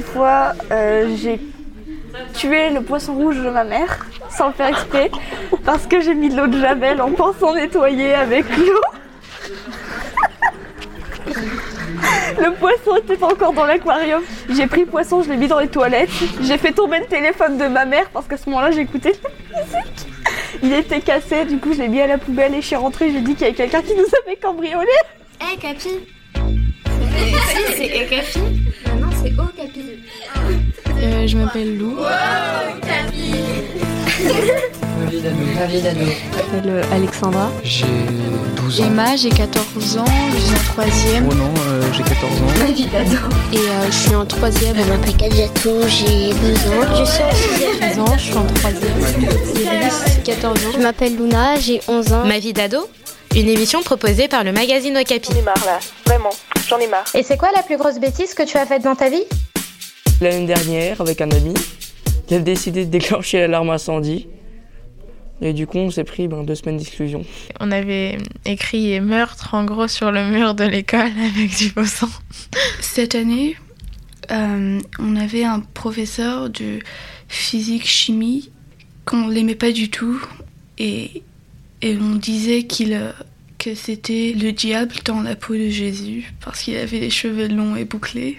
une fois, euh, j'ai tué le poisson rouge de ma mère, sans le faire exprès, parce que j'ai mis de l'eau de Javel en pensant nettoyer avec l'eau. Le poisson était pas encore dans l'aquarium. J'ai pris le poisson, je l'ai mis dans les toilettes. J'ai fait tomber le téléphone de ma mère parce qu'à ce moment-là, j'écoutais la musique. Il était cassé, du coup, je l'ai mis à la poubelle et je suis rentrée. J'ai dit qu'il y avait quelqu'un qui nous avait cambriolé. Hé, Capi Si, c'est Hé, Capi c'est Capi. Euh, je m'appelle Lou. Ma vie d'ado, ma vie d'ado. Je m'appelle euh, Alexandra. J'ai 12 ans. Emma, j'ai 14 ans, je suis en troisième. Oh non, euh, j'ai 14 ans. Ma vie d'ado. Et euh, je suis en troisième. Je m'appelle Kadiatou, j'ai 12 ans. Je suis en 6 16 ans, je suis en troisième. Iris, 14 ans. Je m'appelle Luna, j'ai 11 ans. Ma vie d'ado Une émission proposée par le magazine Okapi. J'en ai marre là, vraiment, j'en ai marre. Et c'est quoi la plus grosse bêtise que tu as faite dans ta vie? L'année dernière, avec un ami, il a décidé de déclencher l'alarme incendie. Et du coup, on s'est pris ben, deux semaines d'exclusion. On avait écrit meurtre en gros sur le mur de l'école avec du beau sang. Cette année, euh, on avait un professeur de physique-chimie qu'on l'aimait pas du tout et, et on disait qu'il euh, que c'était le diable dans la peau de Jésus parce qu'il avait les cheveux longs et bouclés.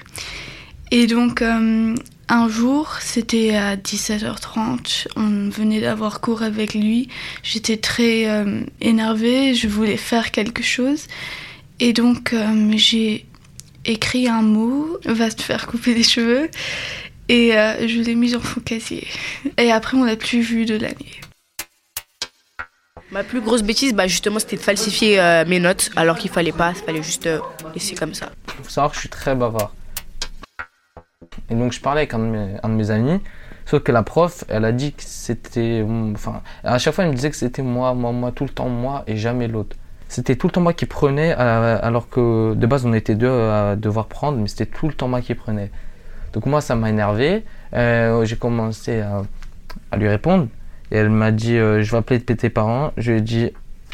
Et donc euh, un jour, c'était à 17h30, on venait d'avoir cours avec lui. J'étais très euh, énervée, je voulais faire quelque chose. Et donc euh, j'ai écrit un mot, va te faire couper les cheveux. Et euh, je l'ai mis dans son casier. Et après, on l'a plus vu de l'année. Ma plus grosse bêtise, bah justement, c'était de falsifier euh, mes notes alors qu'il fallait pas, il fallait juste euh, laisser comme ça. faut savoir que je suis très bavard. Et donc je parlais avec un de mes, amis, sauf que la prof, elle a dit que c'était... Enfin, à chaque fois, elle me disait que c'était moi, moi, moi, tout le temps moi et jamais l'autre. C'était tout le temps moi qui prenais, alors que de base on était deux à devoir prendre, mais c'était tout le temps moi qui prenais. Donc moi ça m'a énervé, Euh, j'ai commencé à, à lui répondre, et elle m'a dit euh, je vais appeler tes parents, je lui ai dit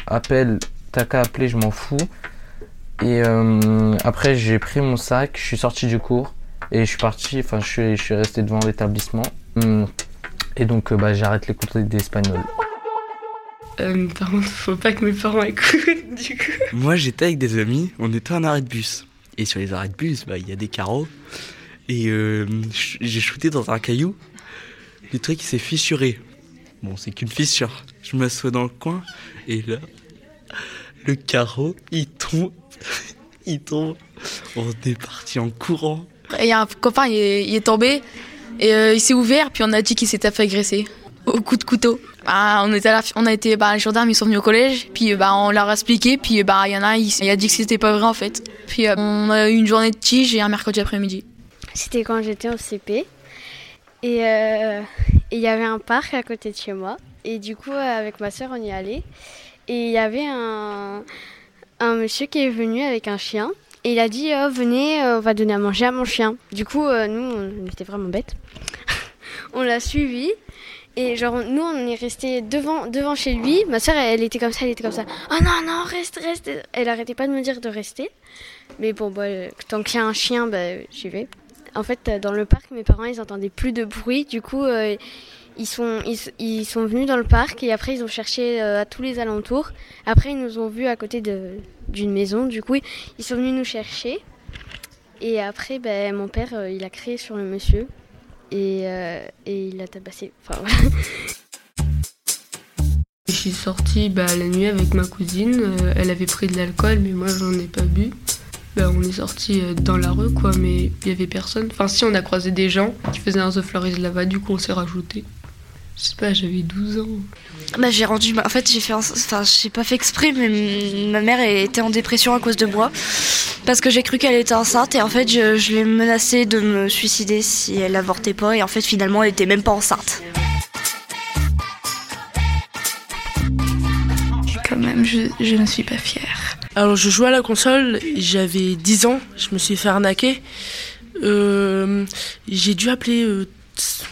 appelle, t'as qu'à appeler, je m'en fous. Et euh, après j'ai pris mon sac, je suis sorti du cours, et je suis parti, enfin je suis, je suis resté devant l'établissement. Hum. Et donc euh, bah, j'arrête les cours d'espagnol. Euh, par contre, faut pas que mes parents écoutent, du coup. Moi, j'étais avec des amis, on était à un arrêt de bus. Et sur les arrêts de bus, bah, il y a des carreaux. Et euh, j'ai shooté dans un caillou. Le truc, il s'est fissuré. Bon, c'est qu'une fissure. Je m'assois dans le coin, et là, le carreau, il tombe. il tombe. On est parti en courant. Il y a un copain, il est, tombé et euh, il s'est ouvert, puis on a dit qu'il s'était fait agresser au coup de couteau. Bah, on, était à la- on a été, bah, les gendarmes ils sont venus au collège, puis bah, on leur a expliqué, puis il y en a, il, il a dit que c'était pas vrai en fait. Puis euh, on a eu une journée de tige et un mercredi après-midi. C'était quand j'étais au CP. Et euh, il y avait un parc à côté de chez moi. Et du coup, avec ma soeur, on y allait. Et il y avait un monsieur qui est venu avec un chien. Et il a dit Oh, Venez, euh, on va donner à manger à mon chien. Du coup, euh, nous, on était vraiment bêtes. on l'a suivi. Et genre, nous, on est resté devant, devant chez lui. Ma soeur, elle, était comme ça, elle était comme ça. Oh non, non, reste, reste. Elle arrêtait pas de me dire de rester. Mais bon, bah, tant qu'il y a un chien, bah, j'y vais. En fait, euh, dans le parc, mes parents, ils entendaient plus de bruit. Du coup, ils, sont, ils, ils sont venus dans le parc et après, ils ont cherché euh, à tous les alentours. Après, ils nous ont vus à côté d'une maison. Du coup, ils sont venus nous chercher. Et après, ben, mon père, euh, il a crié sur le monsieur et, euh, et il l'a tabassé. Enfin, voilà. Je suis sortie bah, la nuit avec ma cousine. elle avait pris de l'alcool, mais moi j'en ai pas bu. Bah, on est sorti dans la rue, quoi, mais il y avait personne. Enfin, si, on a croisé des gens qui faisaient un The Floris Lava, du coup on s'est rajouté. Je sais pas, j'avais 12 ans. Bah, j'ai rendu. ma- En fait, j'ai fait. un- Enfin, j'ai pas fait exprès, mais ma mère était en dépression à cause de moi. Parce que j'ai cru qu'elle était enceinte et en fait, je, je l'ai menacée de me suicider si elle avortait pas. Et en fait, finalement, elle était même pas enceinte. Quand même, je, je ne suis pas fière. Alors je jouais à la console, j'avais 10 ans, je me suis fait arnaquer. Euh, j'ai dû appeler euh,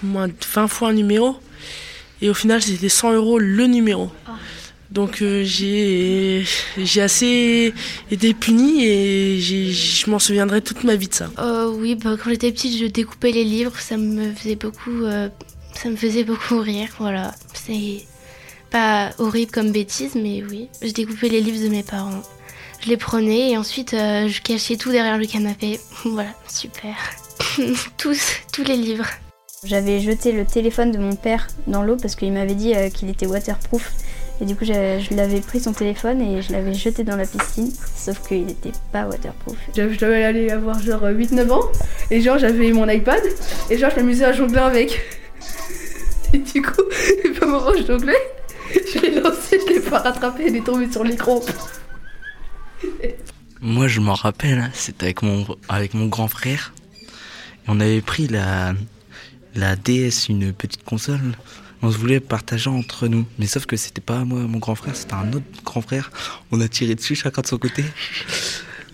moins de 20 fois un numéro et au final c'était 100 euros le numéro. Donc euh, j'ai j'ai assez été punie et je m'en souviendrai toute ma vie de ça. Euh, oui, bah, quand j'étais petite, je découpais les livres, ça me faisait beaucoup, euh, ça me faisait beaucoup rire, voilà. C'est pas horrible comme bêtise, mais oui. Je découpais les livres de mes parents. Je les prenais et ensuite euh, je cachais tout derrière le canapé. voilà, super. tous, tous les livres. J'avais jeté le téléphone de mon père dans l'eau parce qu'il m'avait dit euh, qu'il était waterproof. Et du coup, je, l'avais pris son téléphone et je l'avais jeté dans la piscine, sauf qu'il n'était pas waterproof. Je devais aller avoir genre 8-9 ans et genre j'avais mon iPad et genre je m'amusais à jongler avec. Et du coup, au moment où je jonglais, je l'ai lancé, je l'ai pas rattrapé, il est tombé sur l'écran. Moi, je m'en rappelle, c'était avec mon, avec mon grand frère. Et on avait pris la, la DS, une petite console. On se voulait partager entre nous. Mais sauf que c'était pas moi, mon grand frère, c'était un autre grand frère. On a tiré dessus chacun de son côté.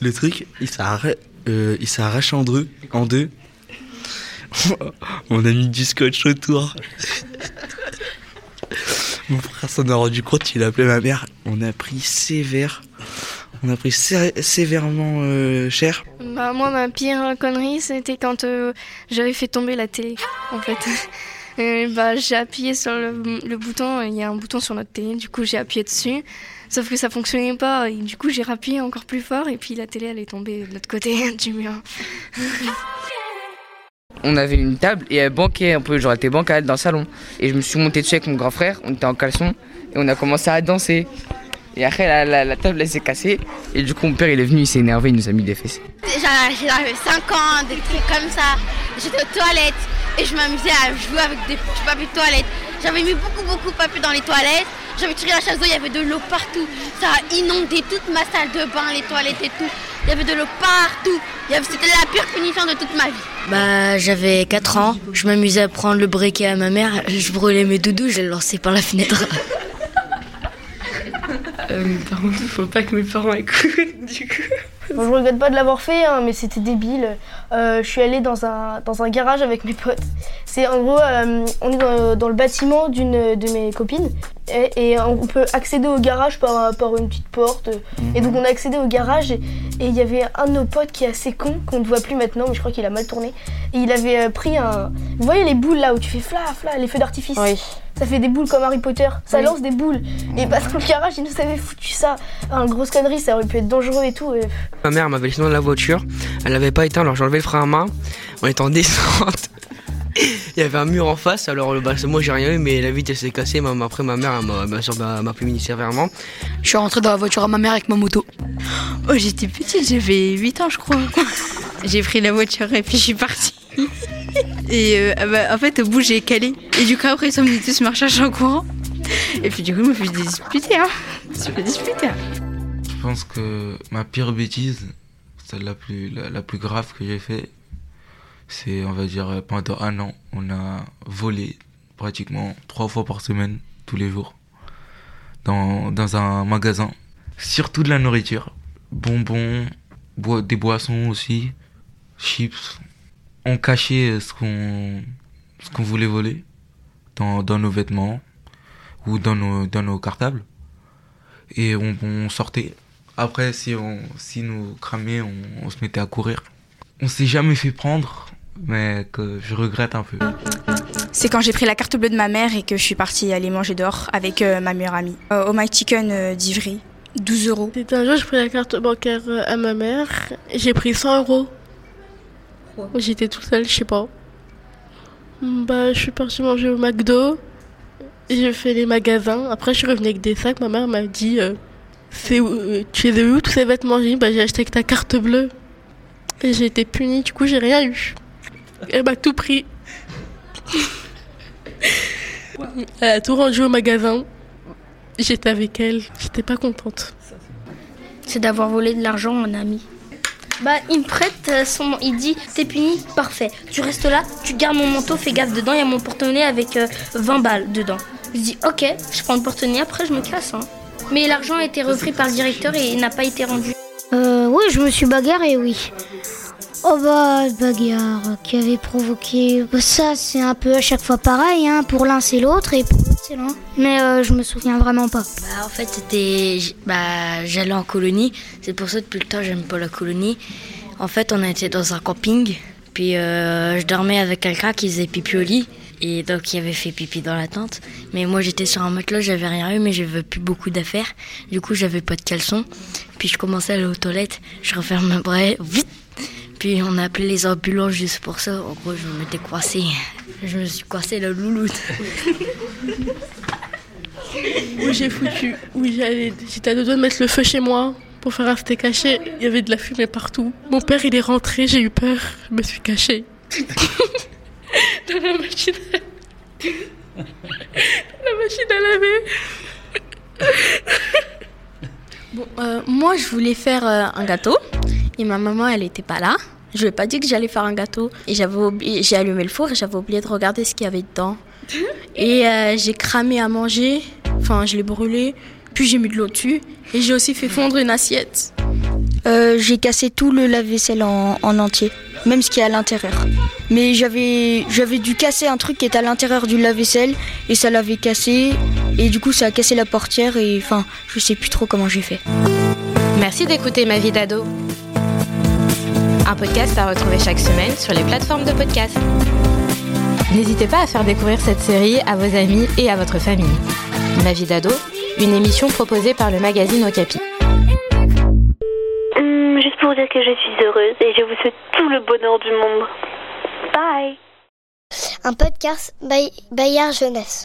Le truc, il s'est euh, arraché en deux. En deux. on a mis du scotch autour. Mon frère s'en a rendu compte, il a appelé ma mère. On a pris sévère. On a pris sé- sévèrement euh, cher. Bah, moi, ma pire connerie, c'était quand euh, j'avais fait tomber la télé, en fait. Et bah, j'ai appuyé sur le, le bouton, il y a un bouton sur notre télé, du coup j'ai appuyé dessus, sauf que ça fonctionnait pas, et du coup j'ai rappuyé encore plus fort, et puis la télé elle est tombée de l'autre côté du mur. On avait une table et elle banquait un peu, genre elle était bancale dans le salon. Et je me suis monté dessus avec mon grand frère, on était en caleçon et on a commencé à danser. Et après la, la- la table elle s'est cassée et du coup mon père il est venu, il s'est énervé, il nous a mis des fessées. J'a- J'avais 5 ans, des trucs comme ça. J'étais aux toilettes et je m'amusais à jouer avec des petits papiers de toilette. J'avais mis beaucoup, beaucoup de papier dans les toilettes. J'avais tiré la chasse d'eau, il y avait de l'eau partout. Ça a inondé toute ma salle de bain, les toilettes et tout. Il y avait de l'eau partout. Il y avait- C'était la pire punition de toute ma vie. Bah, j'avais 4 ans. Je m'amusais à prendre le briquet à ma mère. Je brûlais mes doudous, je les lançais par la fenêtre. Euh, par contre, faut pas que mes parents écoutent, du coup. Bon, je regrette pas de l'avoir fait, hein, mais c'était débile. Euh, je suis allée dans un, dans un garage avec mes potes. C'est en gros, euh, on est dans, dans le bâtiment d'une de mes copines et, et on peut accéder au garage par, par une petite porte. Et donc on a accédé au garage et il y avait un de nos potes qui est assez con, qu'on ne voit plus maintenant, mais je crois qu'il a mal tourné. Et il avait euh, pris un. Vous voyez les boules là où tu fais fla fla, les feux d'artifice? Ça fait des boules comme Harry Potter, ça Oui. lance des boules. Et parce que le garage, il nous avait foutu ça. Un grosse connerie, ça aurait pu être dangereux et tout. et- Ma mère m'avait laissé dans la voiture, elle l'avait pas éteint alors j'ai enlevé le frein à main, on était en descente. Il y avait un mur en face, alors bah, moi j'ai rien eu, mais la vitre elle s'est cassée. Ma- Après ma mère m'a sûr m'a puni sévèrement. Je suis rentrée dans la voiture à ma mère avec ma moto. Oh, j'étais petite, j'avais 8 ans, je crois. j'ai pris la voiture et puis je suis partie. Et euh, ah bah, en fait, au bout, j'ai calé. Et du coup, après, ils sont venus tous me rechercher en courant. Et puis, du coup, je me suis disputé. Hein. Je me suis disputé. Je pense que ma pire bêtise, celle la plus, la, la plus grave que j'ai fait, c'est, on va dire, pendant un an, on a volé pratiquement trois fois par semaine, tous les jours, dans, dans un magasin. Surtout de la nourriture. Bonbons, boi- des boissons aussi, chips. On cachait ce qu'on ce qu'on voulait voler dans, dans nos vêtements ou dans nos, dans nos cartables et on, on sortait. Après, si, on, si nous cramait, on, on se mettait à courir. On s'est jamais fait prendre, mais que je regrette un peu. C'est quand j'ai pris la carte bleue de ma mère et que je suis partie aller manger dehors avec euh, ma meilleure amie. Euh, au My Chicken euh, d'Ivry, 12 euros. C'était un jour, j'ai pris la carte bancaire euh, à ma mère. J'ai pris 100 euros. J'étais toute seule, je sais pas. Bah, je suis partie manger au McDo. J'ai fait les magasins. Après, je suis revenue avec des sacs. Ma mère m'a dit euh, C'est où- euh, Tu eu où tous ces vêtements? J'ai Bah, j'ai acheté avec ta carte bleue. Et j'ai été punie, du coup, j'ai rien eu. Elle m'a tout pris. Elle a tout rendu au magasin. J'étais avec elle. J'étais pas contente. C'est d'avoir volé de l'argent un ami. Bah, il me prête euh, son. Il dit T'es puni, parfait. Tu restes là, tu gardes mon manteau, fais gaffe dedans. Il y a mon porte-monnaie avec euh, 20 balles dedans. Je dis Ok, je prends le porte-monnaie, après je me casse. hein. Mais l'argent a été repris par le directeur et n'a pas été rendu. Euh, oui, je me suis bagarré, oui. Oh bah, bagarre qui avait provoqué... ça, c'est un peu à chaque fois pareil, hein. Pour l'un, c'est l'autre, et pour Excellent. Mais euh, je me souviens vraiment pas. Bah, en fait, c'était. Bah, j'allais en colonie. C'est pour ça que depuis le temps, j'aime pas la colonie. En fait, on était dans un camping. Puis euh, je dormais avec quelqu'un qui faisait pipi au lit. Et donc, il avait fait pipi dans la tente. Mais moi, j'étais sur un matelas, j'avais rien eu, mais j'avais plus beaucoup d'affaires. Du coup, j'avais pas de caleçon. Puis je commençais à aller aux toilettes. Je referme ma bras, vite. Puis on a appelé les ambulances juste pour ça. En gros, je m'étais coincée. Je me suis coincée la louloute. Où j'ai foutu, où j'allais, j'étais à deux doigts de mettre le feu chez moi pour faire rester caché. Il y avait de la fumée partout. Mon père, il est rentré, j'ai eu peur. Je me suis cachée. Dans la machine à... la machine à laver. Bon, euh, moi, je voulais faire euh, un gâteau et ma maman, elle n'était pas là. Je lui ai pas dit que j'allais faire un gâteau et j'avais oublié, j'ai allumé le four et j'avais oublié de regarder ce qu'il y avait dedans. Et euh, j'ai cramé à manger, enfin, je l'ai brûlé, puis j'ai mis de l'eau dessus et j'ai aussi fait fondre une assiette. Euh, j'ai cassé tout le lave-vaisselle en, en entier, même ce qui est à l'intérieur. Mais j'avais, j'avais dû casser un truc qui est à l'intérieur du lave-vaisselle et ça l'avait cassé et du coup ça a cassé la portière et enfin je sais plus trop comment j'ai fait. Merci d'écouter Ma vie d'ado. Un podcast à retrouver chaque semaine sur les plateformes de podcast. N'hésitez pas à faire découvrir cette série à vos amis et à votre famille. Ma vie d'ado, une émission proposée par le magazine Okapi. Hum, juste pour dire que je suis heureuse et je vous souhaite tout le bonheur du monde. Bye Un podcast Bay- Bayard Jeunesse.